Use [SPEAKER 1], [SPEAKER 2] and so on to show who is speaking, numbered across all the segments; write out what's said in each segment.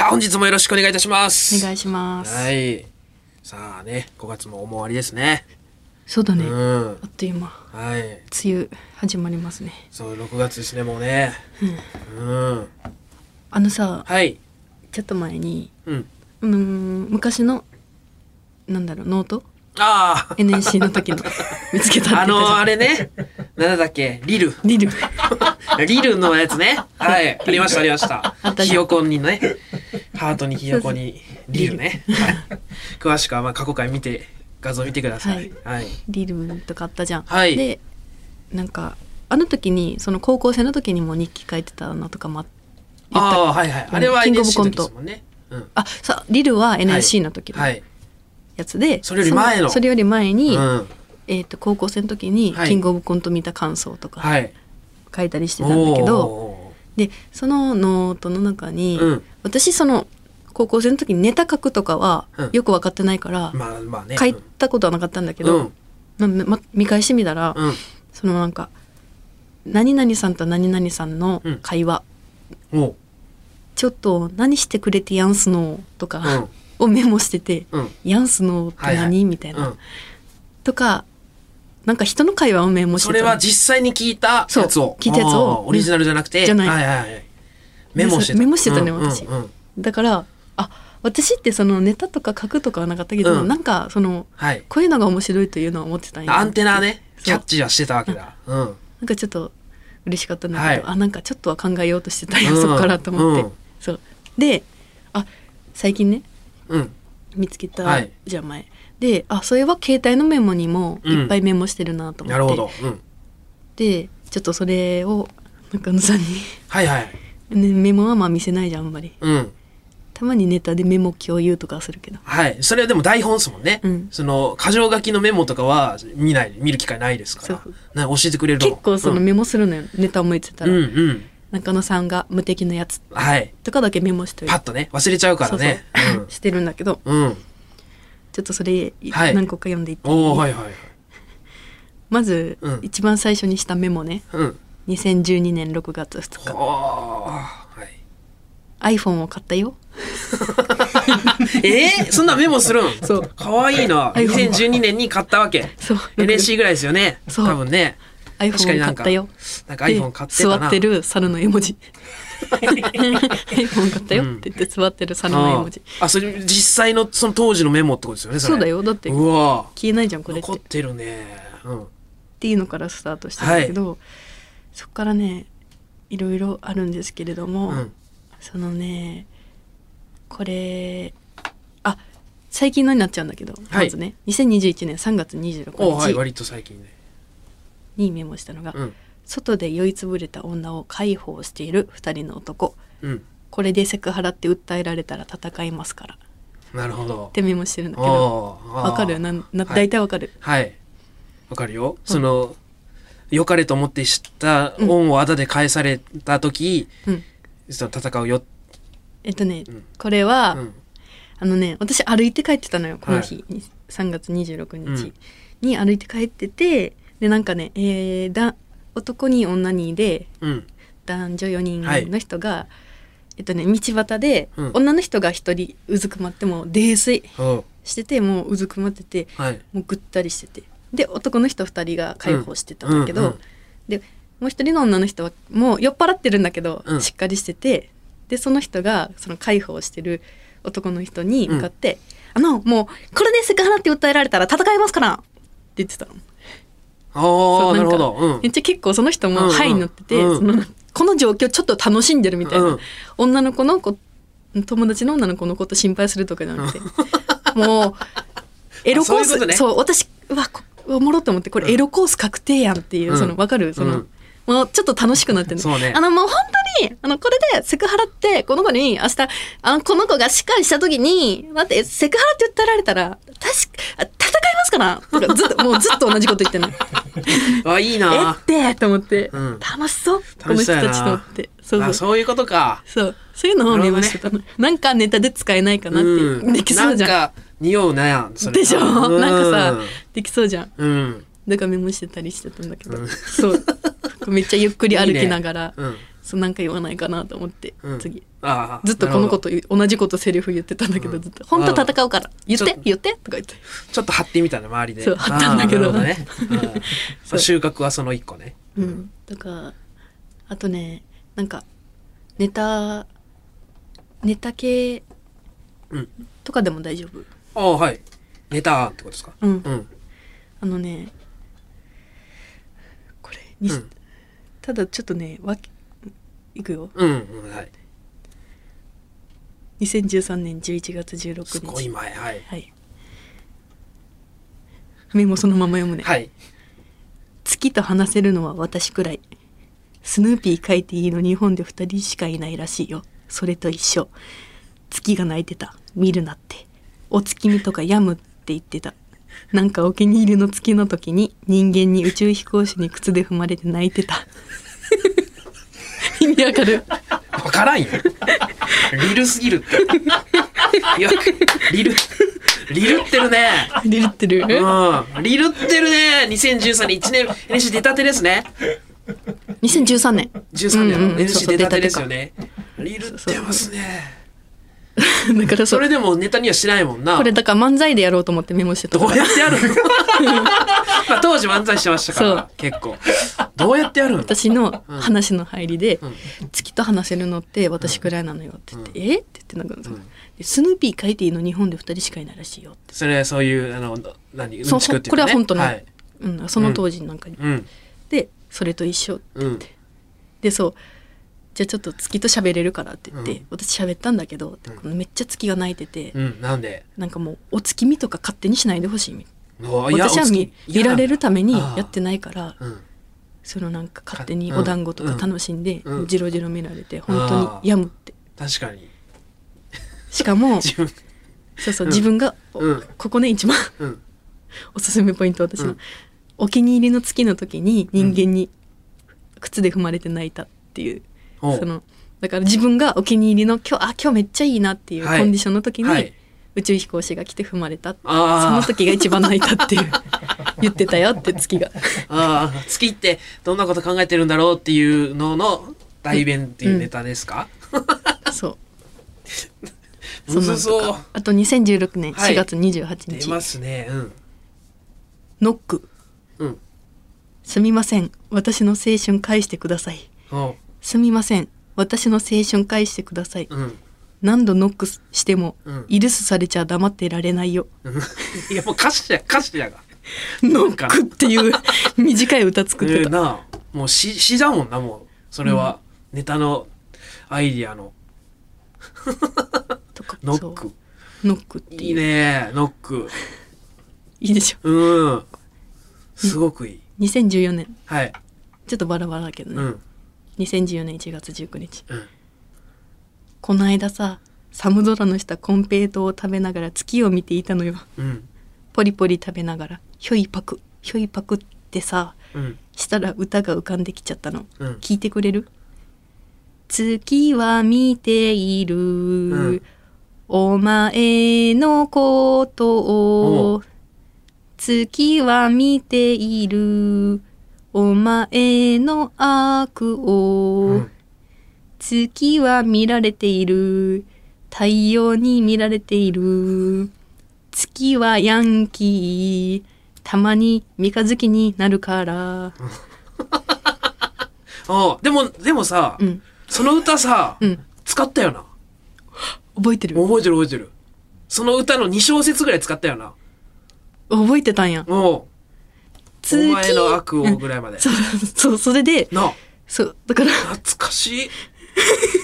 [SPEAKER 1] さあ、本日もよろしくお願いいたします。
[SPEAKER 2] お願いします。
[SPEAKER 1] はい。さあね、5月も終わりですね。
[SPEAKER 2] そうだね。
[SPEAKER 1] う
[SPEAKER 2] あ
[SPEAKER 1] ん。
[SPEAKER 2] っという間。
[SPEAKER 1] はい。
[SPEAKER 2] 梅雨始まりますね。
[SPEAKER 1] そう、6月ですね、もうね。うん。
[SPEAKER 2] あのさ、
[SPEAKER 1] はい。
[SPEAKER 2] ちょっと前に、
[SPEAKER 1] うん。
[SPEAKER 2] うーん、昔の、なんだろう、ノート？
[SPEAKER 1] ああ。
[SPEAKER 2] ?NSC の時の 見つけた
[SPEAKER 1] あのー、あ
[SPEAKER 2] れ。
[SPEAKER 1] れね。なんだっけ？リル。
[SPEAKER 2] リル。
[SPEAKER 1] リルのやつね。はい。ありました、ありました ひよこにね。ハートにひよこにリルね。はい詳しくは、まあ、過去回見て、画像見てください。はい。
[SPEAKER 2] リルとかあったじゃん。
[SPEAKER 1] はい
[SPEAKER 2] で、なんか、あの時に、その高校生の時にも日記書いてたのとかもあ言った
[SPEAKER 1] ああ、はいはい。あれは NSC の時ですもんね。うん。
[SPEAKER 2] あ、さ、リルは NSC の時の
[SPEAKER 1] はい。
[SPEAKER 2] やつで、
[SPEAKER 1] それより前の
[SPEAKER 2] そそれより前に、
[SPEAKER 1] うん。
[SPEAKER 2] えっ、と、高校生の時に、
[SPEAKER 1] はい
[SPEAKER 2] キングオブコント見た感想とか
[SPEAKER 1] はい。
[SPEAKER 2] 書いたりしてたんだけど、
[SPEAKER 1] お
[SPEAKER 2] でそのノートの中に、
[SPEAKER 1] うん
[SPEAKER 2] 私その高校生の時にネタ書くとかは
[SPEAKER 1] うん
[SPEAKER 2] よく分かってないから、
[SPEAKER 1] ーまあまあね。
[SPEAKER 2] 書いたことはなかったんだけど、まま見返してみたら、
[SPEAKER 1] うん。うん。
[SPEAKER 2] そのなんか「何々さんと何々さんの会話、ちょっと何してくれてやんすの」とか、
[SPEAKER 1] うん
[SPEAKER 2] をメモしてて「
[SPEAKER 1] うん。
[SPEAKER 2] やんすのって何みたいな、
[SPEAKER 1] うん。
[SPEAKER 2] とかなんか人の会話をメモしてた
[SPEAKER 1] それは実際に聞いたやつを。
[SPEAKER 2] 聞いたやつを。
[SPEAKER 1] オリジナルじゃなくて。
[SPEAKER 2] じゃない。
[SPEAKER 1] はいはいはい。メモしてた。
[SPEAKER 2] メモしてたね
[SPEAKER 1] うん
[SPEAKER 2] 私
[SPEAKER 1] うんうん。
[SPEAKER 2] だからあ私ってそのネタとか書くとかはなかったけど、
[SPEAKER 1] うん。
[SPEAKER 2] なんかその
[SPEAKER 1] はい。
[SPEAKER 2] こういうのが面白いというのは思ってたんや
[SPEAKER 1] アンテナね、キャッチはしてたわけだ。うん。
[SPEAKER 2] なんかちょっと嬉しかったんだけど、
[SPEAKER 1] はい。
[SPEAKER 2] あなんかちょっとは考えようとしてたんや、
[SPEAKER 1] うん。
[SPEAKER 2] そっからと思って、
[SPEAKER 1] うん。
[SPEAKER 2] そう。であ最近ね
[SPEAKER 1] うん。
[SPEAKER 2] 見つけた、
[SPEAKER 1] はい。
[SPEAKER 2] じゃあ前であそれは携帯のメモにもいっぱいメモしてるなと思って、
[SPEAKER 1] なるほど。うん。
[SPEAKER 2] でちょっとそれを中野さんに、
[SPEAKER 1] はいはい。
[SPEAKER 2] ね、メモはまあ見せないじゃんあんまり
[SPEAKER 1] うん。
[SPEAKER 2] たまにネタでメモ共有とかはするけど
[SPEAKER 1] はい。それはでも台本ですもんね。
[SPEAKER 2] うん
[SPEAKER 1] その、箇条書きのメモとかは見ない、見る機会ないですから。な教えてくれると
[SPEAKER 2] 結構そのメモするのよ、ネタ思いついた
[SPEAKER 1] うん、
[SPEAKER 2] ら、
[SPEAKER 1] うんうん。
[SPEAKER 2] 中野さんが無敵のやつ
[SPEAKER 1] はい。
[SPEAKER 2] とかだけメモしておいて
[SPEAKER 1] パッとね、忘れちゃうからね。
[SPEAKER 2] そうそう してるんだけど
[SPEAKER 1] うん。うん。
[SPEAKER 2] ちょっとそれ
[SPEAKER 1] はい
[SPEAKER 2] 何個か読んでいって
[SPEAKER 1] おおはいはいはい。
[SPEAKER 2] まず、
[SPEAKER 1] うん
[SPEAKER 2] 一番最初にしたメモね
[SPEAKER 1] うん。
[SPEAKER 2] 2012年6月2
[SPEAKER 1] おーはい。
[SPEAKER 2] 日 iPhone を買ったよ
[SPEAKER 1] えー、そんなメモするん？
[SPEAKER 2] そう
[SPEAKER 1] かわいいな。
[SPEAKER 2] iPhone
[SPEAKER 1] 2012年に買ったわけ。
[SPEAKER 2] そう
[SPEAKER 1] NSC ぐらいですよね。
[SPEAKER 2] そう
[SPEAKER 1] 多分ね。
[SPEAKER 2] iPhone 買ったよ
[SPEAKER 1] なんか iPhone 買って
[SPEAKER 2] 座ってる猿の絵文字 iPhone 買ったよって言って座ってる猿の絵文字、
[SPEAKER 1] ああ、それ実際のその当時のメモってことですよね。れ
[SPEAKER 2] そうだ。よだって
[SPEAKER 1] うわ
[SPEAKER 2] 消えないじゃんこれって
[SPEAKER 1] 残っ
[SPEAKER 2] って
[SPEAKER 1] るね。うん。
[SPEAKER 2] ていうのからスタートしたんだけど、そっからねいろいろあるんですけれども、
[SPEAKER 1] うん。
[SPEAKER 2] そのねこれあ最近のになっちゃうんだけど、
[SPEAKER 1] はい
[SPEAKER 2] まずね2021年3月26
[SPEAKER 1] おはい、
[SPEAKER 2] 日
[SPEAKER 1] 割と最近ね。
[SPEAKER 2] にメモしたのが、
[SPEAKER 1] うん。
[SPEAKER 2] 外で酔いつぶれた女を介抱している2人の男。
[SPEAKER 1] うん。
[SPEAKER 2] これでセクハラって訴えられたら戦いますから。っ
[SPEAKER 1] なるほど。
[SPEAKER 2] てメモしてるんだけど。わかる？なんな
[SPEAKER 1] はい。
[SPEAKER 2] 大体わかる、
[SPEAKER 1] はい。わかるよ。その、良かれと思って知った恩をあだで返された時、
[SPEAKER 2] うん。
[SPEAKER 1] その戦うよ。
[SPEAKER 2] えっとね、
[SPEAKER 1] うん。
[SPEAKER 2] これは、
[SPEAKER 1] うん。
[SPEAKER 2] あのね私歩いて帰ってたのよこの
[SPEAKER 1] は
[SPEAKER 2] 日、に3月26
[SPEAKER 1] うん。
[SPEAKER 2] 日に歩いて帰っててでなんかね、えーだ男に女にで
[SPEAKER 1] うん。
[SPEAKER 2] 男女4人の人が、えっとね道端で、
[SPEAKER 1] うん
[SPEAKER 2] 女の人が1人うずくまってもう泥酔しててもううずくまってて
[SPEAKER 1] はい。
[SPEAKER 2] もうぐったりしててで男の人2人が介抱してたんだけど、
[SPEAKER 1] うんうん
[SPEAKER 2] でもう一人の女の人はもう酔っ払ってるんだけど、
[SPEAKER 1] うん
[SPEAKER 2] しっかりしててでその人がその介抱してる男の人に向かって「あのもうこれでセクハラって訴えられたら戦いますから!」って言ってたの。
[SPEAKER 1] ああ、なるほど。うん。
[SPEAKER 2] めっちゃ結構その人も
[SPEAKER 1] うんうん。
[SPEAKER 2] ハイに乗ってて、
[SPEAKER 1] うん。
[SPEAKER 2] そのこの状況ちょっと楽しんでるみたいな、
[SPEAKER 1] うん。
[SPEAKER 2] 女の子の子友達の女の子のこと心配するとかじゃなくて。もうエロコース
[SPEAKER 1] あそう
[SPEAKER 2] 私うわこおもろって思ってこれエロコース確定やんっていう、
[SPEAKER 1] うん。
[SPEAKER 2] そのわかる？その、
[SPEAKER 1] うん
[SPEAKER 2] もうちょっと楽しくなってるあのもう本当にあのこれでセクハラってこの子に明日あのこの子がしっかりした時に待ってセクハラって訴えられたら確かあ戦いますからとかずっともうずっと同じこと言ってんの。
[SPEAKER 1] あ、いい
[SPEAKER 2] え
[SPEAKER 1] な
[SPEAKER 2] っ。てと思って、
[SPEAKER 1] うん。
[SPEAKER 2] 楽しそう。この人たちと思ってそうそう。
[SPEAKER 1] あ、そういうことか。
[SPEAKER 2] そう。そういうのをメモしてたの、なんかネタで使えないかなっていう、
[SPEAKER 1] うん。
[SPEAKER 2] できそうじゃん。
[SPEAKER 1] なんか、匂うなやん。
[SPEAKER 2] でしょ？
[SPEAKER 1] うん。
[SPEAKER 2] なんかさできそうじゃん。
[SPEAKER 1] うん。
[SPEAKER 2] だからメモしてたりしてたんだけど、
[SPEAKER 1] うん。
[SPEAKER 2] そう。めっちゃゆっくり歩きながら。
[SPEAKER 1] うん。
[SPEAKER 2] そうなんか言わないかなと思って、
[SPEAKER 1] うん。
[SPEAKER 2] 次。
[SPEAKER 1] ああ
[SPEAKER 2] ずっとこのこ
[SPEAKER 1] なる
[SPEAKER 2] と同じことセリフ言ってたんだけど、
[SPEAKER 1] うん。
[SPEAKER 2] ずっと「本当戦うから。言っ
[SPEAKER 1] ちょっと
[SPEAKER 2] て言って」とか言って。
[SPEAKER 1] ちょっと張ってみたね周りで。
[SPEAKER 2] そう張ったんだけど。
[SPEAKER 1] ああなるほね、収穫はその一個ね。
[SPEAKER 2] うん。とかあとねなんかネタネタ系
[SPEAKER 1] うん。
[SPEAKER 2] とかでも大丈夫？
[SPEAKER 1] ああはい。ネタってことですか？
[SPEAKER 2] うん。
[SPEAKER 1] うん。
[SPEAKER 2] あのねこれに、
[SPEAKER 1] うん。
[SPEAKER 2] ただちょっとねわけいくよ。
[SPEAKER 1] うんうんはい。
[SPEAKER 2] 2013年11月16日。
[SPEAKER 1] すごい前はい。
[SPEAKER 2] はい。メモそのまま読むね、
[SPEAKER 1] はい。
[SPEAKER 2] 月と話せるのは私くらい。スヌーピー書いていいの日本で2人しかいないらしいよ。それと一緒。月が泣いてた。見るなって。お月見とかやむって言ってた。なんかお気に入りの月の時に人間に宇宙飛行士に靴で踏まれて泣いてた意味わかる？
[SPEAKER 1] わからんよ。リルすぎるって。いやリルリルってるね。
[SPEAKER 2] リルってる？
[SPEAKER 1] うん。リルってるね。2013年1年 NC 出たてですね。
[SPEAKER 2] 2013年
[SPEAKER 1] 13年の NC 出たてですよね。リルってますね
[SPEAKER 2] だからそ
[SPEAKER 1] それでもネタにはしないもんな。
[SPEAKER 2] これだから漫才でやろうと思ってメモしてた。
[SPEAKER 1] どうやってやるの？まあ当時漫才してましたから結構。どうやってやるの？
[SPEAKER 2] 私の話の入りで
[SPEAKER 1] うん「
[SPEAKER 2] 月と話せるのって私くらいなのよ」って言って「え？っ?」て言ってなんか、
[SPEAKER 1] うん。
[SPEAKER 2] でスヌーピー書いていいの日本で2人しかいないらしいよ」って。
[SPEAKER 1] それそういうあの何？うん
[SPEAKER 2] そう
[SPEAKER 1] ちくっていう
[SPEAKER 2] これは本当の
[SPEAKER 1] はい。
[SPEAKER 2] うん、その当時なんかに、
[SPEAKER 1] うん。
[SPEAKER 2] でそれと一緒
[SPEAKER 1] うん。
[SPEAKER 2] でそうじゃあちょっと月と喋れるからって言って、
[SPEAKER 1] うん。
[SPEAKER 2] 私喋ったんだけど、
[SPEAKER 1] うん。
[SPEAKER 2] めっちゃ月が泣いてて、
[SPEAKER 1] うん。なんで？
[SPEAKER 2] なんかもうお月見とか勝手にしないでほしいみ
[SPEAKER 1] おいや
[SPEAKER 2] 私は見見られるためにやってないから
[SPEAKER 1] うん。
[SPEAKER 2] そのなんか勝手に
[SPEAKER 1] うん。
[SPEAKER 2] お団子とか楽しんで、
[SPEAKER 1] うん。
[SPEAKER 2] ジロジロ見られて本当にやむって。
[SPEAKER 1] 確かに。
[SPEAKER 2] しかも そうそう、
[SPEAKER 1] うん。
[SPEAKER 2] 自分が、ここね一番
[SPEAKER 1] うん。
[SPEAKER 2] おすすめポイント私の、
[SPEAKER 1] うん。
[SPEAKER 2] お気に入りの月の時に人間に靴で踏まれて泣いたっていうそのだから自分がお気に入りの今日あ今日めっちゃいいなっていうコ
[SPEAKER 1] はい。
[SPEAKER 2] ンディションの時に、
[SPEAKER 1] はい。
[SPEAKER 2] 宇宙飛行士が来て踏まれたその時が一番泣いたっていう。言ってたよって月が。
[SPEAKER 1] ああ月ってどんなこと考えてるんだろうっていうのの代弁っていうネタですか、
[SPEAKER 2] そう。
[SPEAKER 1] むずそう。
[SPEAKER 2] そんなんとか。あと2016年
[SPEAKER 1] はい。
[SPEAKER 2] 4月28日、
[SPEAKER 1] 出ますね。うん。
[SPEAKER 2] ノック。
[SPEAKER 1] うん。
[SPEAKER 2] すみません。私の青春返してくださいすみません。私の青春返してください。
[SPEAKER 1] うん。
[SPEAKER 2] 何度ノックしても、
[SPEAKER 1] うん。
[SPEAKER 2] イルスされちゃ黙ってられないよ。
[SPEAKER 1] うん。いやもう歌詞や歌詞やが。
[SPEAKER 2] ノックっていう短い歌作ってた、
[SPEAKER 1] えーなあもう詩詩だもんなもう。それは、ネタのアイディアの。
[SPEAKER 2] とか
[SPEAKER 1] ノック。
[SPEAKER 2] ノックっていう。
[SPEAKER 1] いいねノック。
[SPEAKER 2] いいでしょ。
[SPEAKER 1] うん。すごくいい。
[SPEAKER 2] 2014年
[SPEAKER 1] はい。
[SPEAKER 2] ちょっとバラバラだけどね、
[SPEAKER 1] うん
[SPEAKER 2] 2014年1月19日
[SPEAKER 1] うん。
[SPEAKER 2] この間さ寒空の下コンペイトーを食べながら月を見ていたのよ。
[SPEAKER 1] うん。
[SPEAKER 2] ポリポリ食べながらひょいパクひょいパクってさ
[SPEAKER 1] うん。
[SPEAKER 2] したら歌が浮かんできちゃったの。
[SPEAKER 1] うん。
[SPEAKER 2] 聞いてくれる？月は見ている、
[SPEAKER 1] ん。
[SPEAKER 2] お前のこと
[SPEAKER 1] お
[SPEAKER 2] を月は見ているお前の悪を、
[SPEAKER 1] うん。
[SPEAKER 2] 月は見られている。太陽に見られている。月はヤンキー。たまに三日月になるから。
[SPEAKER 1] あでもでもさ、
[SPEAKER 2] うん。
[SPEAKER 1] その歌さ、
[SPEAKER 2] うん。
[SPEAKER 1] 使ったよな。
[SPEAKER 2] 覚えてる。
[SPEAKER 1] 覚えてる覚えてる。その歌の2小節ぐらい使ったよな。
[SPEAKER 2] 覚えてたんや。
[SPEAKER 1] おうお
[SPEAKER 2] 月
[SPEAKER 1] 前の悪をぐらいまで、
[SPEAKER 2] そう そうそれで
[SPEAKER 1] なあ。
[SPEAKER 2] そうだから。
[SPEAKER 1] 懐かし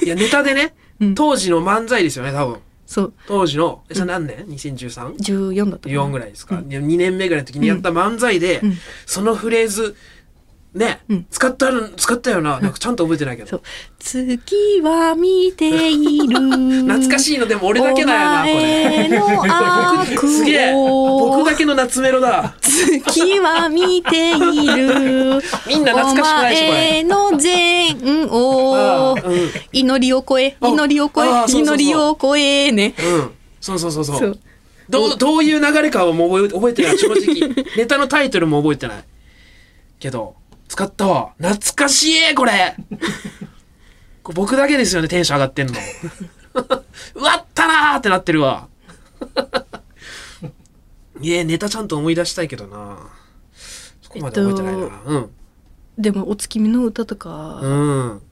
[SPEAKER 1] い。いやネタでね、
[SPEAKER 2] うん。
[SPEAKER 1] 当時の漫才ですよね多分。
[SPEAKER 2] そう。
[SPEAKER 1] 当時の。えそれ何年、2013
[SPEAKER 2] 14だったかな。
[SPEAKER 1] 4ぐらいですか、2年目ぐらいの時にやった漫才で、
[SPEAKER 2] うん。
[SPEAKER 1] そのフレーズね、
[SPEAKER 2] うん。
[SPEAKER 1] 使ったる使ったよな。なんかちゃんと覚えてないけど、
[SPEAKER 2] そう。月は見ている。
[SPEAKER 1] 懐かしいのでも俺だけだよなこれ。すげえ。
[SPEAKER 2] を
[SPEAKER 1] 僕だけの夏メロだ。
[SPEAKER 2] 月は見ている。
[SPEAKER 1] みんな懐かしくないしこれ。
[SPEAKER 2] の善を。
[SPEAKER 1] うん。
[SPEAKER 2] 祈りを超え。
[SPEAKER 1] あ
[SPEAKER 2] 祈りを超え。祈りを超えね。
[SPEAKER 1] うん。そうそうそうそう。どうどういう流れかはもう覚えてない。正直。ネタのタイトルも覚えてない。けど使ったわ。懐かしいこれ。これ僕だけですよねテンション上がってんの。うわったなーってなってるわ。いえネタちゃんと思い出したいけどな。そこまで覚えてないな、
[SPEAKER 2] でもお月見の歌とか
[SPEAKER 1] うん。うん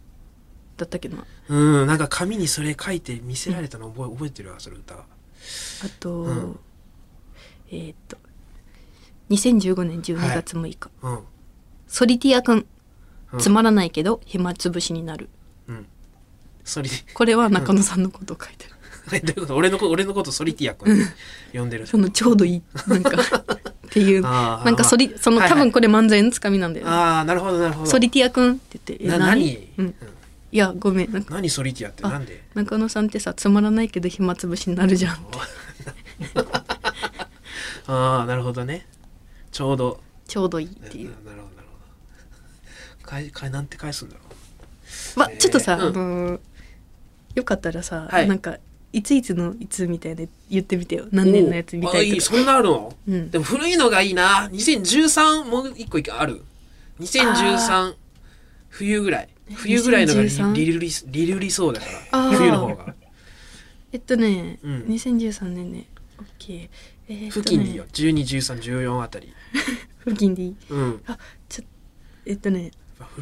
[SPEAKER 2] だったけどな。
[SPEAKER 1] うん。なんか紙にそれ書いて見せられたの覚え覚えてるわそれ歌。
[SPEAKER 2] あと、
[SPEAKER 1] うん。
[SPEAKER 2] えーっと2015年12月6日、
[SPEAKER 1] うん
[SPEAKER 2] ソリティアくん。
[SPEAKER 1] うん。
[SPEAKER 2] つまらないけど暇つぶしになる。
[SPEAKER 1] うん。ソリ
[SPEAKER 2] これは中野さんのことを書いてる、
[SPEAKER 1] え どういうこと？俺のこ俺のことソリティア君呼んでる。
[SPEAKER 2] そのちょうどいい。なんかっていう。
[SPEAKER 1] あー
[SPEAKER 2] なんかソリその
[SPEAKER 1] はいはい。
[SPEAKER 2] 多分これ漫才のつかみなんだよね、
[SPEAKER 1] ああなるほどなるほど。
[SPEAKER 2] ソリティアくんって言ってえ
[SPEAKER 1] な何？
[SPEAKER 2] うん、いやごめん。なんか
[SPEAKER 1] 何ソリティアって？
[SPEAKER 2] あ
[SPEAKER 1] なんで？
[SPEAKER 2] 中野さんってさつまらないけど暇つぶしになるじゃんって。
[SPEAKER 1] ああなるほどね。ちょうど。
[SPEAKER 2] ちょうどいいっていう。
[SPEAKER 1] ななるほどなるほどかいかいなんて返すんだろ
[SPEAKER 2] ま
[SPEAKER 1] えー。
[SPEAKER 2] ちょっとさ、
[SPEAKER 1] うん。
[SPEAKER 2] あのーよかったらさ、
[SPEAKER 1] はい。
[SPEAKER 2] なんかいついつのいつみたいで言ってみてよ。
[SPEAKER 1] う
[SPEAKER 2] 何年のやつみた
[SPEAKER 1] おあ
[SPEAKER 2] いとか。
[SPEAKER 1] いそんなあるの？
[SPEAKER 2] うん。
[SPEAKER 1] でも古いのがいいな。2013もう一個ある？2013冬ぐらい。冬ぐらいのがリ
[SPEAKER 2] 2013
[SPEAKER 1] リルリリルリそうだから冬の方が
[SPEAKER 2] えっとね、
[SPEAKER 1] うん
[SPEAKER 2] 2013年ね OK えーっとね
[SPEAKER 1] 付近でいいよ121314あたり
[SPEAKER 2] 付近でいい
[SPEAKER 1] うん
[SPEAKER 2] あちょえっとね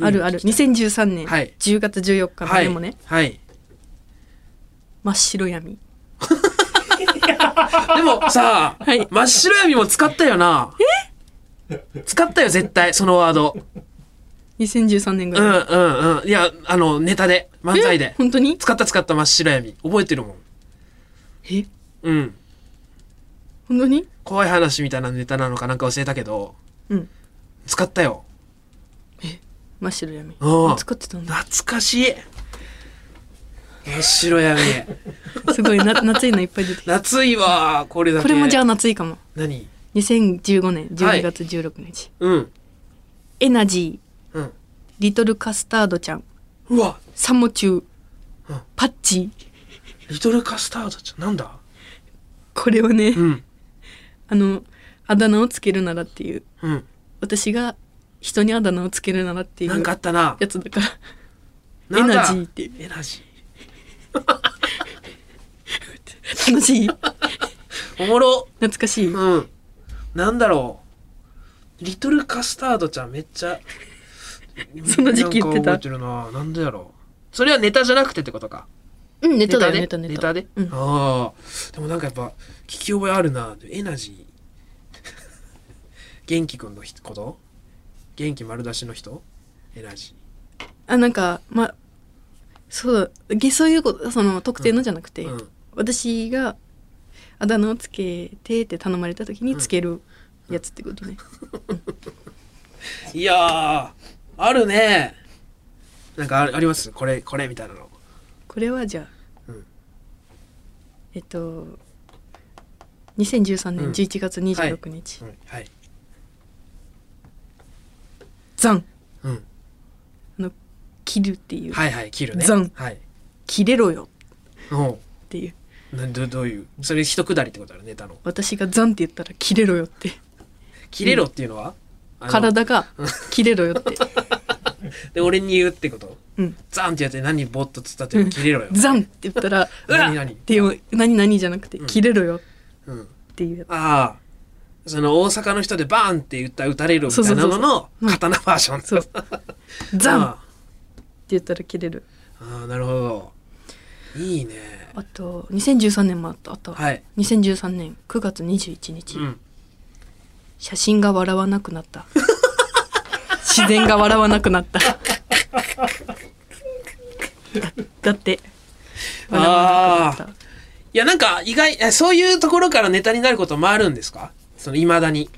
[SPEAKER 2] あるある。
[SPEAKER 1] 聞きたい
[SPEAKER 2] 2013年。
[SPEAKER 1] はい。
[SPEAKER 2] 10月14日。の
[SPEAKER 1] はい。
[SPEAKER 2] メモね、
[SPEAKER 1] はい。
[SPEAKER 2] 真っ白闇。
[SPEAKER 1] でもさ、
[SPEAKER 2] はい。
[SPEAKER 1] 真っ白闇も使ったよな。使ったよ、絶対、そのワード。
[SPEAKER 2] 2013年ぐ
[SPEAKER 1] うん
[SPEAKER 2] らい、
[SPEAKER 1] うんうん。いや、あの、ネタで、漫才
[SPEAKER 2] え？
[SPEAKER 1] で。
[SPEAKER 2] 本当に？
[SPEAKER 1] 使った使った真っ白闇。覚えてるもん。
[SPEAKER 2] え？
[SPEAKER 1] うん。
[SPEAKER 2] 本当に？
[SPEAKER 1] 怖い話みたいなネタなのかなんか忘れたけど、
[SPEAKER 2] うん。
[SPEAKER 1] 使ったよ。
[SPEAKER 2] 真っ白闇。
[SPEAKER 1] うん
[SPEAKER 2] あ使ってたんだ
[SPEAKER 1] 懐かしい。真っ白闇。
[SPEAKER 2] すごいな夏いのいっぱい出てきた。
[SPEAKER 1] 夏いわ、これだけ。
[SPEAKER 2] これもじゃあ夏いかも。
[SPEAKER 1] 何
[SPEAKER 2] ？2015年12
[SPEAKER 1] はい。
[SPEAKER 2] 月16日、
[SPEAKER 1] うん。
[SPEAKER 2] エナジー。
[SPEAKER 1] うん。
[SPEAKER 2] リトルカスタードちゃん。
[SPEAKER 1] うわ、
[SPEAKER 2] サモチュウ
[SPEAKER 1] うん。
[SPEAKER 2] パッチ。
[SPEAKER 1] リトルカスタードちゃん、なんだ？
[SPEAKER 2] これはね、
[SPEAKER 1] うん。
[SPEAKER 2] あのあだ名をつけるならっていう。
[SPEAKER 1] うん。
[SPEAKER 2] 私が人にあだ名をつけるならってい
[SPEAKER 1] なんかあ
[SPEAKER 2] う
[SPEAKER 1] ったな。
[SPEAKER 2] やつだからエナジーっていう
[SPEAKER 1] エナジ
[SPEAKER 2] 楽しい？
[SPEAKER 1] ー。おもろ。
[SPEAKER 2] 懐かしい、
[SPEAKER 1] うん。なんだろう。リトルカスタードちゃんめっちゃ。
[SPEAKER 2] その時期言ってた
[SPEAKER 1] なんか覚えてるな。なんでやろう。それはネタじゃなくてってことか。
[SPEAKER 2] うんネタだよ
[SPEAKER 1] で？
[SPEAKER 2] ネタネタ
[SPEAKER 1] ネタで？
[SPEAKER 2] うん
[SPEAKER 1] ああ。でもなんかやっぱ聞き覚えあるな。エナジー。元気くんのひこと？元気丸出しの人？エナジ
[SPEAKER 2] あなんかまあそうげそういうことその特定のじゃなくて、
[SPEAKER 1] ー。うん。
[SPEAKER 2] 私があだ名をつけてって頼まれた時につけるやつってことね、
[SPEAKER 1] いやー、あるね。なんかああります？これ、これみたいなの。
[SPEAKER 2] これはじゃあ、
[SPEAKER 1] うん
[SPEAKER 2] えっと2013年
[SPEAKER 1] うん
[SPEAKER 2] 11月26日、
[SPEAKER 1] うん。はい。
[SPEAKER 2] ザン。
[SPEAKER 1] うん。
[SPEAKER 2] あの切るっていう、
[SPEAKER 1] はいはい、切るね。
[SPEAKER 2] ザン。
[SPEAKER 1] はい。
[SPEAKER 2] 切れろよ。っていう。
[SPEAKER 1] などどういう？それ一くだりってことあるネタの。
[SPEAKER 2] 私がザンって言ったら切れろよって。
[SPEAKER 1] 切れろっていうのは、あの
[SPEAKER 2] 体が切れろよって。
[SPEAKER 1] で俺に言うってこと？
[SPEAKER 2] うん。
[SPEAKER 1] ザンってやって何ボッとつったって切れろよ、
[SPEAKER 2] ザンって言ったら うわっ！
[SPEAKER 1] 何何？
[SPEAKER 2] っていう何何じゃなくて
[SPEAKER 1] うん。
[SPEAKER 2] 切れろよ
[SPEAKER 1] うん、
[SPEAKER 2] っていうやつ。
[SPEAKER 1] ああその大阪の人でバーンって言ったら撃たれるみたいなのの刀バージョン。
[SPEAKER 2] そう。ザン。って
[SPEAKER 1] あ
[SPEAKER 2] 言ったら切れる。
[SPEAKER 1] あああなるほど。いいね。
[SPEAKER 2] あと2013年もあったあった。わ
[SPEAKER 1] はい。
[SPEAKER 2] 2013年9月21日、
[SPEAKER 1] うん。
[SPEAKER 2] 写真が笑わなくなった。自然が笑わなくなった。だだって笑わなくなった。
[SPEAKER 1] いやなんか意外えそういうところからネタになることもあるんですか？その未だに。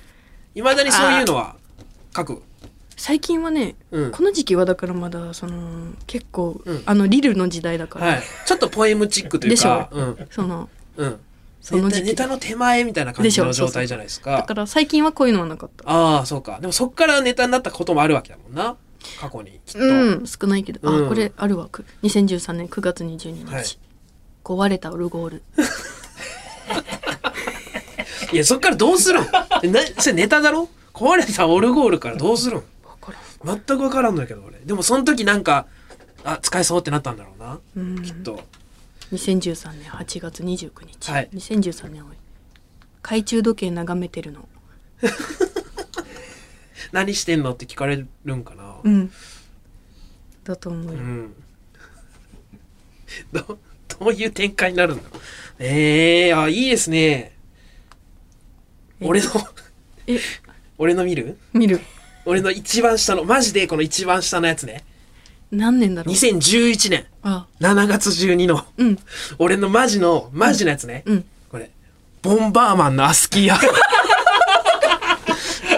[SPEAKER 1] 未だにそういうのは書く？
[SPEAKER 2] 最近はね、
[SPEAKER 1] うん。
[SPEAKER 2] この時期はだからまだその結構、
[SPEAKER 1] うん。
[SPEAKER 2] あのリルの時代だから、
[SPEAKER 1] はい。ちょっとポエムチックという
[SPEAKER 2] でしょ。
[SPEAKER 1] かうん。
[SPEAKER 2] その
[SPEAKER 1] うん。
[SPEAKER 2] その時期。
[SPEAKER 1] ネタネタの手前みたいな感じ
[SPEAKER 2] でしょ。
[SPEAKER 1] の状態じゃないですか。
[SPEAKER 2] だから最近はこういうのはなかった。
[SPEAKER 1] ああそうか。でもそっからネタになったこともあるわけだもんな。過去にきっと、
[SPEAKER 2] うん。少ないけど、
[SPEAKER 1] うん。
[SPEAKER 2] あこれあるわ。く2013年9月22日、
[SPEAKER 1] はい。
[SPEAKER 2] 壊れたオルゴール
[SPEAKER 1] いやそっからどうするん？えなそれネタだろ？壊れたオルゴールからどうするん？全く分からんのやけど俺。でもその時なんかあ使えそうってなったんだろうな、
[SPEAKER 2] うん。
[SPEAKER 1] きっと。
[SPEAKER 2] 2013年8月29日、
[SPEAKER 1] はい。
[SPEAKER 2] 2013年は懐中時計眺めてるの。
[SPEAKER 1] 何してんのって聞かれるんかな。
[SPEAKER 2] うん。だと思うよ、
[SPEAKER 1] うん。どどういう展開になるんだろう。ええー、あいいですね。
[SPEAKER 2] え
[SPEAKER 1] 俺の
[SPEAKER 2] え
[SPEAKER 1] 俺の見る？
[SPEAKER 2] 見る。
[SPEAKER 1] 俺の一番下のマジでこの一番下のやつね。
[SPEAKER 2] 何年だろう
[SPEAKER 1] ？2011年。
[SPEAKER 2] あ。
[SPEAKER 1] 7月12の。
[SPEAKER 2] うん。
[SPEAKER 1] 俺のマジのマジのやつね、
[SPEAKER 2] うん。
[SPEAKER 1] これ。ボンバーマンのアスキーア こ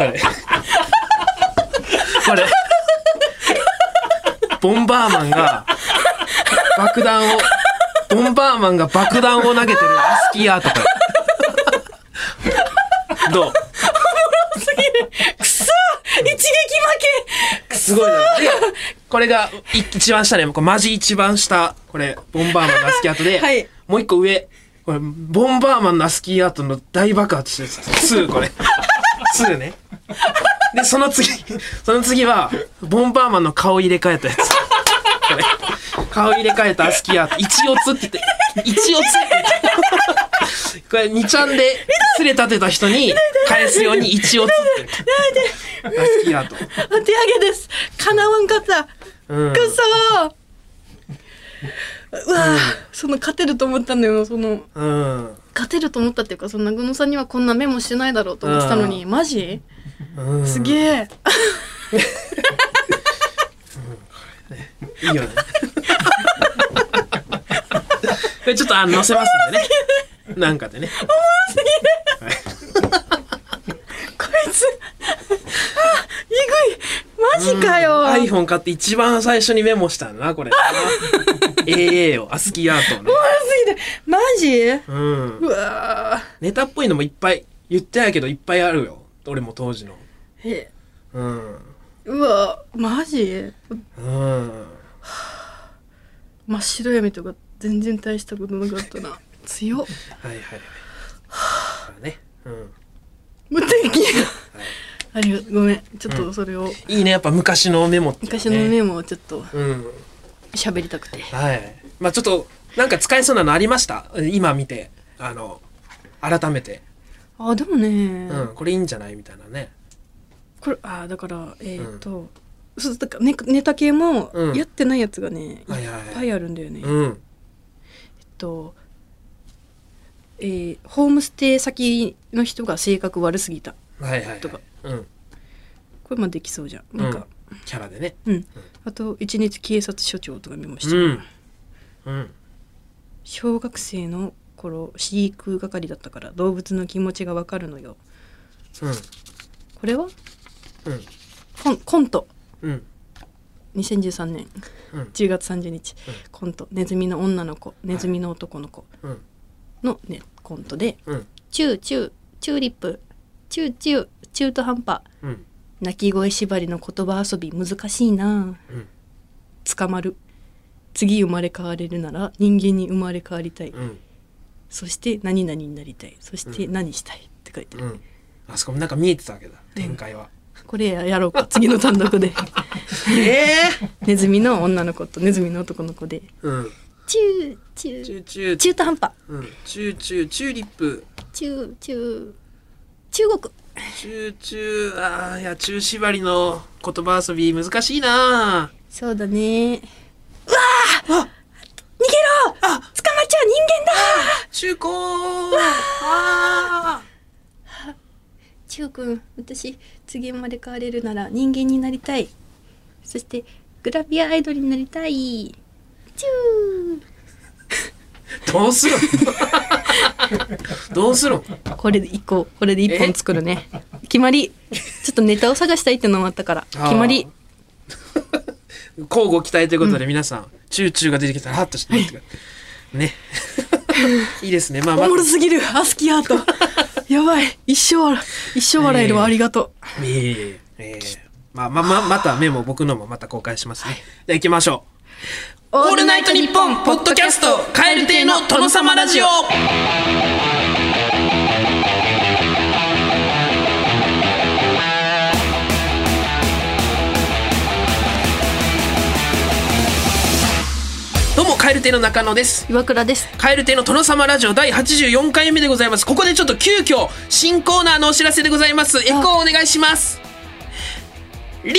[SPEAKER 1] れ。これ。ボンバーマンが爆弾をボンバーマンが爆弾を投げてるアスキーアートこれどう？
[SPEAKER 2] 一撃負
[SPEAKER 1] すごいな。で、これがい一番下ね。これマジ一番下。これ、ボンバーマンのアスキーアートで、
[SPEAKER 2] はい
[SPEAKER 1] もう一個上。これ、ボンバーマンのアスキーアートの大爆発してるやつ。2これ。2ね。で、その次、その次は、ボンバーマンの顔入れ替えたやつ。これ。顔入れ替えたアスキーアート。一オツって言って、一オツって言って。これ、2ちゃんで、すれ立てた人に返すように一オツって言って。アスキーアート。
[SPEAKER 2] けお手上げですかなわんかった
[SPEAKER 1] うん。
[SPEAKER 2] くそーうわーその勝てると思ったのよその
[SPEAKER 1] うん。
[SPEAKER 2] 勝てると思ったっていうかその南雲さんにはこんなメモしてないだろうと思ってたのにマジ
[SPEAKER 1] うん
[SPEAKER 2] すげえ
[SPEAKER 1] いいよね。これちょっとあの載せますんでね。なんかでね。
[SPEAKER 2] こいつあえぐいマジかよ、
[SPEAKER 1] iPhone 買って一番最初にメモしたんだな、これ。AA を、アスキーアートをね。
[SPEAKER 2] マジ？
[SPEAKER 1] うん。
[SPEAKER 2] うわ
[SPEAKER 1] ネタっぽいのもいっぱい言ってないけどいっぱいあるよ。俺も当時の。
[SPEAKER 2] ーえ
[SPEAKER 1] うん。
[SPEAKER 2] うわマジ？
[SPEAKER 1] うん。
[SPEAKER 2] 真っ白闇とか全然大したことなかったな強っ
[SPEAKER 1] はいはいはい。まあね。うん。
[SPEAKER 2] 無敵ありがごめんちょっとそれを、
[SPEAKER 1] いいね、やっぱ昔のメモっ。
[SPEAKER 2] 昔のメモをちょっと
[SPEAKER 1] うん。
[SPEAKER 2] 喋りたくて
[SPEAKER 1] はい。まあちょっと、なんか使えそうなのありました？今見て。あの、改めて。
[SPEAKER 2] あでもね、
[SPEAKER 1] うん、これいいんじゃない？みたいなね。
[SPEAKER 2] これあだからえっ、と、そうだからネネタ系も
[SPEAKER 1] うん
[SPEAKER 2] やってないやつがね、
[SPEAKER 1] はいはいはい
[SPEAKER 2] いっぱいあるんだよね、えっ
[SPEAKER 1] うん。
[SPEAKER 2] とえーホームステイ先の人が性格悪すぎた
[SPEAKER 1] はいはい、はい。
[SPEAKER 2] とか
[SPEAKER 1] うん。
[SPEAKER 2] これまあできそうじゃんなんか
[SPEAKER 1] キャラでね。
[SPEAKER 2] うん、あと一日警察署長とか見ました、
[SPEAKER 1] うん。うん。
[SPEAKER 2] 小学生の頃飼育係だったから動物の気持ちがわかるのよ
[SPEAKER 1] うん。
[SPEAKER 2] これは？
[SPEAKER 1] うん。
[SPEAKER 2] コンコント
[SPEAKER 1] うん。
[SPEAKER 2] 2013年
[SPEAKER 1] うん。
[SPEAKER 2] 10月30日、
[SPEAKER 1] うん
[SPEAKER 2] コント「ネズミの女の子ネズミの男の子
[SPEAKER 1] うん。
[SPEAKER 2] の、ね、コントで
[SPEAKER 1] うん。
[SPEAKER 2] 「チューチューチューリップチューチュー中途半端
[SPEAKER 1] うん。
[SPEAKER 2] 鳴き声縛りの言葉遊び難しいな
[SPEAKER 1] うん。
[SPEAKER 2] 捕まる次生まれ変われるなら人間に生まれ変わりたい、
[SPEAKER 1] うん。
[SPEAKER 2] そして何々になりたいそして何したいって書いてる、
[SPEAKER 1] うん。あそこもなんか見えてたわけだ。展開は。
[SPEAKER 2] これやろうか次の単独で
[SPEAKER 1] ええ
[SPEAKER 2] ネズミの女の子とネズミの男の子で
[SPEAKER 1] うん。
[SPEAKER 2] チューチュー。
[SPEAKER 1] チューチュー。
[SPEAKER 2] 中途半端。
[SPEAKER 1] うん。チューチュー、チューリップ。
[SPEAKER 2] チューチュー中国。
[SPEAKER 1] チューチュー、ああ、いや、チュー縛りの言葉遊び難しいな。
[SPEAKER 2] そうだね。うわあ逃げろ！あ捕まっちゃう人間だ！
[SPEAKER 1] 中古あ
[SPEAKER 2] チュー！君私次生まれ変われるなら人間になりたい。そしてグラビアアイドルになりたいチュ
[SPEAKER 1] ーどうするんどうするん
[SPEAKER 2] ーこれで一個これで一本作るね。決まり。ちょっとネタを探したいってのもあったから。決まり。
[SPEAKER 1] 交互期待ということで皆さん、チューチューが出てきたらハッとしててください。ね。いいですね。まあま
[SPEAKER 2] おもろすぎる。アスキーアート。やばい。一生笑一生笑えるわ、ありがとう。
[SPEAKER 1] ええ。ええまあまあまあまたメモ僕のもまた公開しますね、じゃあ行きましょうオールナイトニッポンポッドキャスト蛙亭の殿様ラジオ。蛙亭の中野です。
[SPEAKER 2] 岩倉です。
[SPEAKER 1] 蛙亭の殿様ラジオ第84回目でございます。ここでちょっと急遽新コーナーのお知らせでございます。エコーお願いします。リル。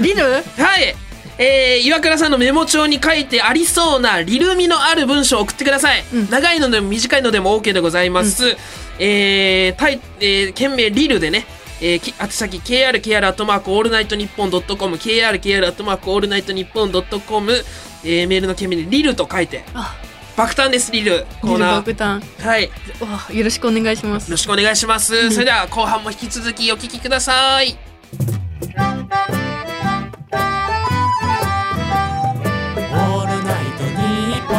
[SPEAKER 2] リル？
[SPEAKER 1] はいえー、岩倉さんのメモ帳に書いてありそうなリルミのある文章を送ってください、
[SPEAKER 2] うん。
[SPEAKER 1] 長いのでも短いのでも OK でございます、えー、タイ、えー、件名リルでねえー、あて先 KRKR アットマークオールナイトニッポンドットコム KRKR アットマークオールナイトニッポンドットコムえー、メールの件名でリルと書いて
[SPEAKER 2] あ。
[SPEAKER 1] 爆誕ですリル。コ
[SPEAKER 2] リル
[SPEAKER 1] ーナー。
[SPEAKER 2] 爆弾
[SPEAKER 1] はい。よ
[SPEAKER 2] ろしくお願いします。
[SPEAKER 1] ろしくお願いします、それでは後半も引き続きお聞きください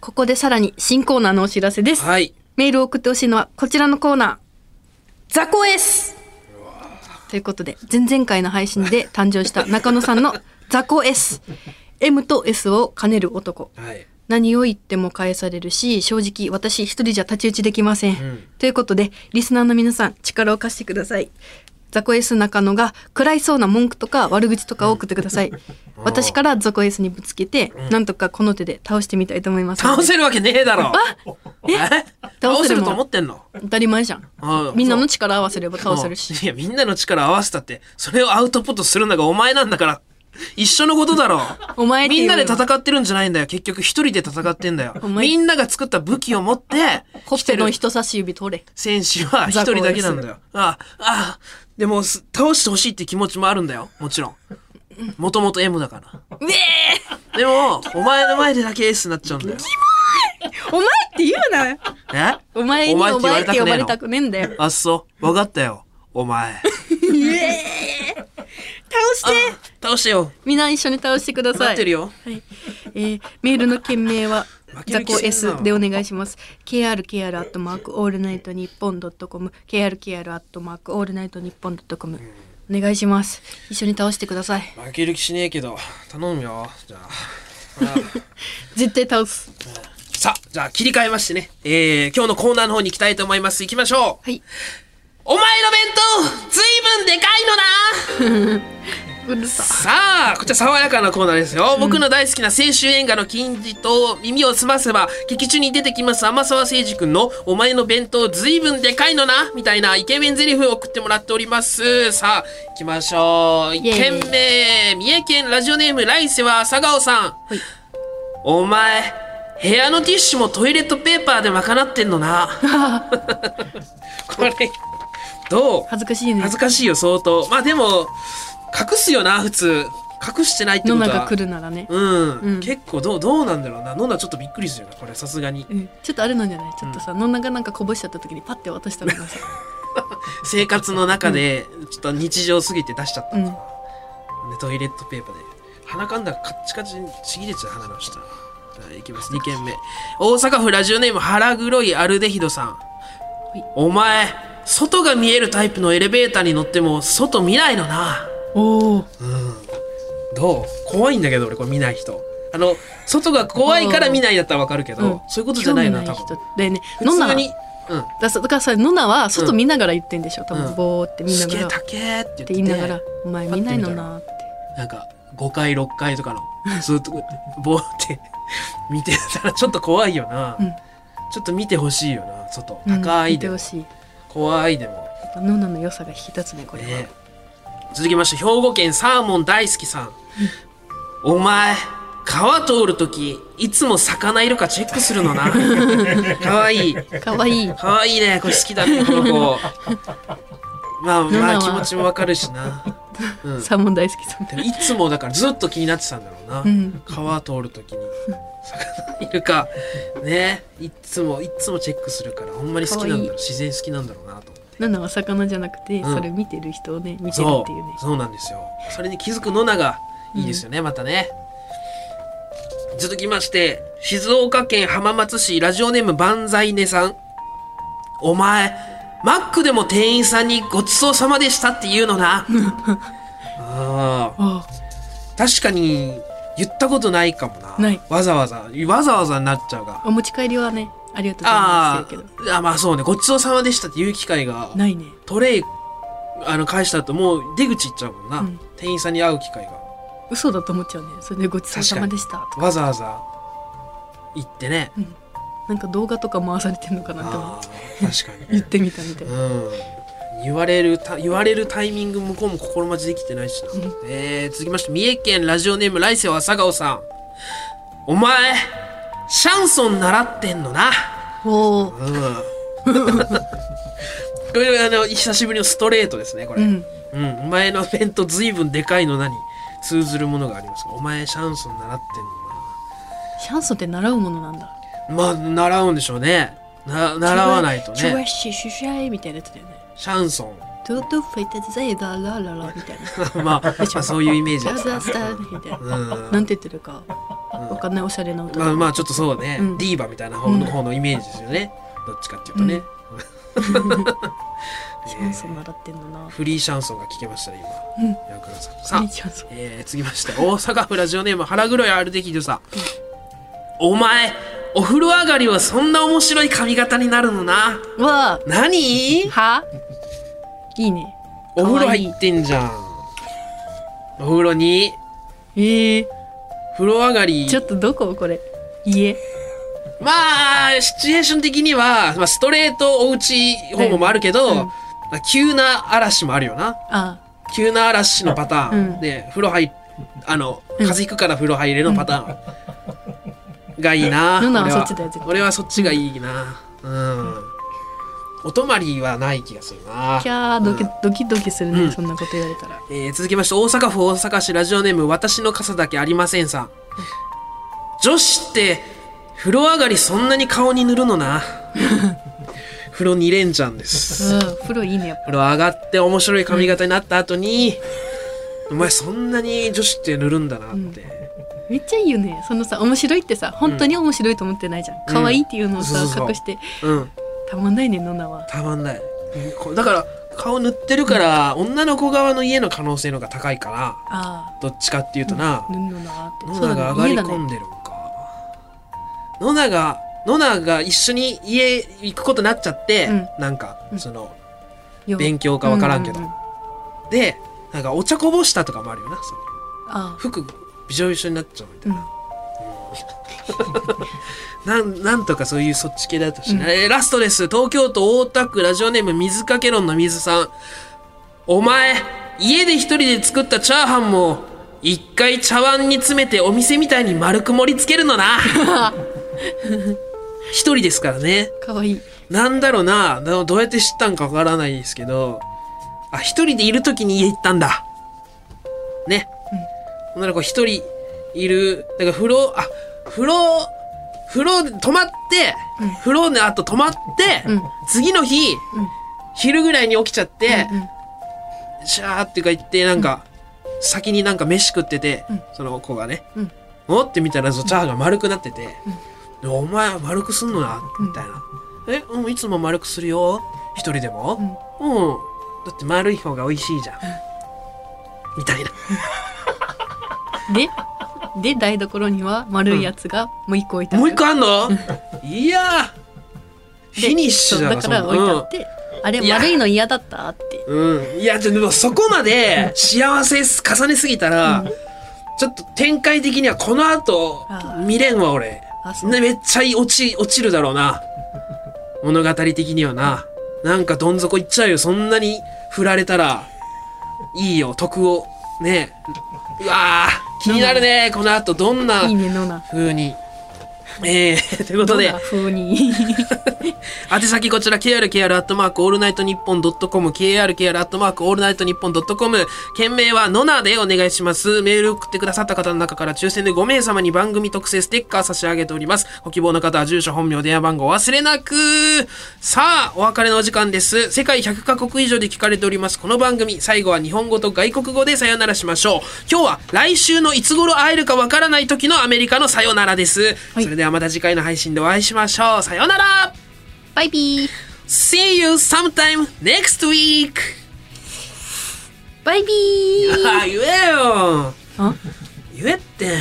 [SPEAKER 2] ここでさらに新コーナーのお知らせです
[SPEAKER 1] はい
[SPEAKER 2] メールを送ってほしいのはこちらのコーナーザコ S ということで前々回の配信で誕生した中野さんのザコ S M と S を兼ねる男
[SPEAKER 1] はい
[SPEAKER 2] 何を言っても返されるし正直私一人じゃ太刀打ちできません、
[SPEAKER 1] ん。
[SPEAKER 2] ということでリスナーの皆さん力を貸してください。ザコ S 中野が食らいそうな文句とか悪口とかを送ってください私からザコ S にぶつけて、なんとかこの手で倒してみたいと思います。
[SPEAKER 1] 倒せるわけねえだろ。え？倒せる
[SPEAKER 2] 倒せるもん
[SPEAKER 1] と思ってんの？
[SPEAKER 2] 当たり前じゃん。
[SPEAKER 1] あ
[SPEAKER 2] みんなの力合わせれば倒せるし。
[SPEAKER 1] いやみんなの力合わせたってそれをアウトプットするのがお前なんだから一緒のことだろ。
[SPEAKER 2] お前
[SPEAKER 1] みんなで戦ってるんじゃないんだよ。結局一人で戦ってんだよ。
[SPEAKER 2] お前。
[SPEAKER 1] みんなが作った武器を持って
[SPEAKER 2] ほっ
[SPEAKER 1] 来てる。
[SPEAKER 2] 人差し指取れ。
[SPEAKER 1] 選手は一人だけなんだよ。ああでもす倒してほしいって気持ちもあるんだよ。もちろん。もともと M だから。
[SPEAKER 2] うえ
[SPEAKER 1] でもお前の前でだけ S になっちゃうんだよ。
[SPEAKER 2] お前って言うな。
[SPEAKER 1] え？
[SPEAKER 2] お前にお前って呼ばれたくねえんだよ。
[SPEAKER 1] あっそう。分かったよ。お前
[SPEAKER 2] 倒して。
[SPEAKER 1] 倒してよ
[SPEAKER 2] みんな一緒に倒してください。
[SPEAKER 1] 待ってるよ。
[SPEAKER 2] はい、えー、メールの件名はザコ S でお願いします。krkr アットマークオールナイトニッポンドットコム。krkr アットマークオールナイトニッポンドットコム。お願いします。一緒に倒してください。
[SPEAKER 1] 負ける気しねえけど。頼むよ。じゃあ。あ
[SPEAKER 2] 絶対倒す。
[SPEAKER 1] さあじゃあ切り替えましてね。えー、今日のコーナーの方に行きたいと思います。行きましょう。
[SPEAKER 2] はい。
[SPEAKER 1] お前の弁当ずいぶんでかいのな
[SPEAKER 2] さ。
[SPEAKER 1] さあこちら爽やかなコーナーですよ、僕の大好きな青春映画の金字と耳を澄ませば劇中に出てきます天沢誠二君の「お前の弁当ずいぶんでかいのな」みたいなイケメン台詞を送ってもらっております。さあ行きましょう。
[SPEAKER 2] イエーイ
[SPEAKER 1] 件名三重県ラジオネーム来世は朝顔さん、
[SPEAKER 2] い。
[SPEAKER 1] お前部屋のティッシュもトイレットペーパーで賄ってんのな。これどう？
[SPEAKER 2] 恥ずかしいね。
[SPEAKER 1] 恥。ずかしいよ相当。まあでも隠すよな普通。隠してないってことは。
[SPEAKER 2] ノナが来るならね。
[SPEAKER 1] うん、
[SPEAKER 2] うん。
[SPEAKER 1] 結構どうどうなんだろうな。ノナちょっとびっくりするよなこれさすがに。
[SPEAKER 2] うん、ちょっとあれなんじゃない？ちょっとさ、ノナがなんかこぼしちゃった時にパッて渡したのがさ、
[SPEAKER 1] 生活の中でちょっと日常すぎて出しちゃった
[SPEAKER 2] うん。
[SPEAKER 1] のかな、でトイレットペーパーで。鼻かんだらカッチカチにちぎれちゃう鼻の下いきます。2件目。大阪府ラジオネーム腹黒いアルデヒドさん、
[SPEAKER 2] い。
[SPEAKER 1] お前外が見えるタイプのエレベーターに乗っても外見ないのな。
[SPEAKER 2] おお。
[SPEAKER 1] どう？怖いんだけど俺これ見ない人。あの外が怖いから見ないだったらわかるけど、
[SPEAKER 2] うん。
[SPEAKER 1] そういうことじゃないな多分。
[SPEAKER 2] でね、
[SPEAKER 1] 普通にうん。
[SPEAKER 2] だだからさ、ノナは外見ながら言ってんでしょ。多分、
[SPEAKER 1] うん。
[SPEAKER 2] ぼーって見ながら。っ
[SPEAKER 1] 高えって言
[SPEAKER 2] いながら、お前見ないのなーって。
[SPEAKER 1] なんか5階6階とかのずっとボ ーって見てたらちょっと怖いよな、
[SPEAKER 2] うん。
[SPEAKER 1] ちょっと見てほしいよな外。
[SPEAKER 2] うん。
[SPEAKER 1] 高いでも、
[SPEAKER 2] 見てほしい。
[SPEAKER 1] 怖いでも。
[SPEAKER 2] やっぱノナの良さが引き立つね、これは。
[SPEAKER 1] ね。続きまして兵庫県サーモン大好きさん、お前川通るときいつも魚いるかチェックするのな。かわいい。
[SPEAKER 2] かわいい。
[SPEAKER 1] かわいいね。これ好きだねこの子。まあまあ気持ちもわかるしな、うん、
[SPEAKER 2] サーモン大好き
[SPEAKER 1] いつもだからずっと気になってたんだろうな、
[SPEAKER 2] うん。
[SPEAKER 1] 川通るときに。魚いるか。ね。いつもいつもチェックするからほんまに好きなんだろう。自然好きなんだろうなと思って。
[SPEAKER 2] ナナは魚じゃなくて、
[SPEAKER 1] うん。
[SPEAKER 2] それ見てる人をね見てる
[SPEAKER 1] そ
[SPEAKER 2] っていうね。
[SPEAKER 1] う。そうなんですよ。それに気づくノナがいいですよね、またね。続きまして静岡県浜松市ラジオネーム万歳ねさん。お前マックでも店員さんにごちそうさまでしたって言うのな。あー。
[SPEAKER 2] あ
[SPEAKER 1] 確かに言ったことないかもな。
[SPEAKER 2] ない。
[SPEAKER 1] わざわざ。わざわざになっちゃうが。
[SPEAKER 2] お持ち帰りはねありがとうございま
[SPEAKER 1] あ
[SPEAKER 2] すけど。
[SPEAKER 1] ー。あまあそうね。ごちそうさまでしたって言う機会が
[SPEAKER 2] ないね。
[SPEAKER 1] トレイあの返した後もう出口行っちゃうもんな、
[SPEAKER 2] うん。
[SPEAKER 1] 店員さんに会う機会が。
[SPEAKER 2] 嘘だと思っちゃうね。それでごちそうさまでしたとか。
[SPEAKER 1] わざわざ行ってね、
[SPEAKER 2] なんか動画とか回されてんのかなって思って
[SPEAKER 1] あー確かに
[SPEAKER 2] 言ってみたみたいな。
[SPEAKER 1] うん。言われるた言われるタイミング向こうも心待ちできてないしな、えー、続きまして三重県ラジオネーム来世は朝顔さん。お前シャンソン習ってんのな。
[SPEAKER 2] おお
[SPEAKER 1] うん。これあの久しぶりのストレートですねこれ、
[SPEAKER 2] うん。
[SPEAKER 1] うん、お前の弁当ずいぶんでかいのなに通ずるものがありますお前シャンソン習って
[SPEAKER 2] シャンソンって習うものなんだ。
[SPEAKER 1] んのなまあ習うんでしょうね。な習わないと
[SPEAKER 2] チュワ
[SPEAKER 1] ね
[SPEAKER 2] シュシュシャイみたいなやつだよね
[SPEAKER 1] シャンソン
[SPEAKER 2] トゥトゥフェイタゼイダラララみたいな
[SPEAKER 1] まあ、そういうイメージ
[SPEAKER 2] ザ
[SPEAKER 1] です
[SPEAKER 2] ザスターみたいな
[SPEAKER 1] うん
[SPEAKER 2] なんて言ってるかわかんないおしゃれな歌
[SPEAKER 1] まあまあちょっとそうね、
[SPEAKER 2] うん
[SPEAKER 1] ディーバみたいな方の方のイメージですよね、どっちかっていうとね、
[SPEAKER 2] シャンソン習ってんのな
[SPEAKER 1] フリーシャンソンが聞けましたね今、
[SPEAKER 2] うん
[SPEAKER 1] ヤクラさんさあえー、次まして大阪府ラジオネーム腹黒いアルデキドさんお前お風呂上がりはそんな面白い髪型になるのな。
[SPEAKER 2] わあ。
[SPEAKER 1] 何？
[SPEAKER 2] は？いいね。
[SPEAKER 1] お風呂入ってんじゃん。お風呂に？
[SPEAKER 2] ええ
[SPEAKER 1] 風呂上がり。
[SPEAKER 2] ちょっとどこ？これ。家。
[SPEAKER 1] まあシチュエーション的には、まあ、ストレートおうち訪問もあるけど、
[SPEAKER 2] うん。
[SPEAKER 1] まあ急な嵐もあるよな。
[SPEAKER 2] あ。
[SPEAKER 1] 急な嵐のパターン、
[SPEAKER 2] うん。
[SPEAKER 1] で風呂入っあの
[SPEAKER 2] うん。
[SPEAKER 1] 風邪ひくから風呂入れのパターン がいいな、
[SPEAKER 2] ヌナは
[SPEAKER 1] 俺
[SPEAKER 2] そっちだよ
[SPEAKER 1] 俺はそっちがいいな。うん。お泊まりはない気がするな。
[SPEAKER 2] キャードキドキドキするね、
[SPEAKER 1] うん。
[SPEAKER 2] そんなこと言われたら。
[SPEAKER 1] えー続きまして大阪府大阪市ラジオネーム私の傘だけありませんさん。女子って風呂上がりそんなに顔に塗るのな。風呂2連チャンです。
[SPEAKER 2] うん。風呂いいねやっぱ。
[SPEAKER 1] 風呂上がって面白い髪型になった後に、お前そんなに女子って塗るんだなって、
[SPEAKER 2] めっちゃいいよね。そのさ面白いってさ本当に面白いと思ってないじゃん。可愛いっていうのをさ、隠して。
[SPEAKER 1] うん、
[SPEAKER 2] たまんないねノナは。
[SPEAKER 1] たまんない。こだから顔塗ってるから、女の子側の家の可能性の方が高いから
[SPEAKER 2] あ
[SPEAKER 1] どっちかっていうとな、
[SPEAKER 2] あ塗ん
[SPEAKER 1] が上がり込んでるんか。ノナが、ノナが一緒に家行くことになっちゃって、
[SPEAKER 2] うん。
[SPEAKER 1] なんか、
[SPEAKER 2] うん。
[SPEAKER 1] その、
[SPEAKER 2] よ。
[SPEAKER 1] 勉強かわからんけど。
[SPEAKER 2] ううう
[SPEAKER 1] で、なんかお茶こぼしたとかもあるよな。服びしょびしょになっちゃうみたい
[SPEAKER 2] あ
[SPEAKER 1] な。なん、なんとかそういうそっち系だとしない、えーラストです。東京都大田区ラジオネーム水かけ論の水さん。お前、家で一人で作ったチャーハンも、一回茶碗に詰めてお店みたいに丸く盛り付けるのな。一人ですからね。
[SPEAKER 2] うんかわいい
[SPEAKER 1] なんだろうな。どどうやって知ったんかわからないですけど、あ、一人でいる時に家行ったんだ。ね。ほんならこう一人いる、だから風呂、あ、風呂、風呂で泊まって、
[SPEAKER 2] うん。
[SPEAKER 1] 風呂の後泊まって、
[SPEAKER 2] うん。
[SPEAKER 1] 次の日、昼ぐらいに起きちゃって、
[SPEAKER 2] うん
[SPEAKER 1] シャーってか言って、なんか、先になんか飯食ってて、
[SPEAKER 2] うん。
[SPEAKER 1] その子がね、
[SPEAKER 2] うん。
[SPEAKER 1] おって見たら、そのチャーハンが丸くなってて、でお前丸くすんのな、みたいな。え、うん、いつも丸くするよ。一人でも、うん、だって丸い方が美味しいじゃん。みたいな。
[SPEAKER 2] でで台所には丸いやつがもう一個置いてある。
[SPEAKER 1] もう一個あんの？いや。ーフィニッシュだ
[SPEAKER 2] だから置いてあって、あれ
[SPEAKER 1] いや。
[SPEAKER 2] 丸いの嫌だったって。
[SPEAKER 1] うん。いや、でもそこまで幸せ重ねすぎたら、ちょっと展開的にはこの後
[SPEAKER 2] あー
[SPEAKER 1] 見れんわ、俺。
[SPEAKER 2] あそう。
[SPEAKER 1] ね、めっちゃ落ち、落ちるだろうな。物語的にはな。なんかどん底いっちゃうよ。そんなに振られたら、いいよ、徳を。ね。うわー気になるね。この後どんな風にえー、ということで。
[SPEAKER 2] どんな、風に？
[SPEAKER 1] 宛先こちら krkr アットマークオールナイトニッポンドットコム krkr アットマークオールナイトニッポンドットコム件名はノナでお願いします。メール送ってくださった方の中から抽選で5名様に番組特製ステッカー差し上げております。ご希望の方は住所本名電話番号お忘れなく。さあお別れのお時間です。世界100カ国以上で聞かれております。この番組最後は日本語と外国語でさよならしましょう。今日は来週のいつ頃会えるかわからない時のアメリカのさよならです、
[SPEAKER 2] はい。
[SPEAKER 1] それではまた次回の配信でお会いしましょう。さよなら。
[SPEAKER 2] バイビー。
[SPEAKER 1] See you sometime next week!
[SPEAKER 2] バイビー。
[SPEAKER 1] あ 言えよ。
[SPEAKER 2] あ？
[SPEAKER 1] 言えって。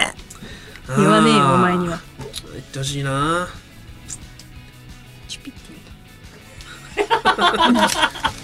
[SPEAKER 2] 言わねえよお前には。
[SPEAKER 1] 言ってほしいな。
[SPEAKER 2] チュピッて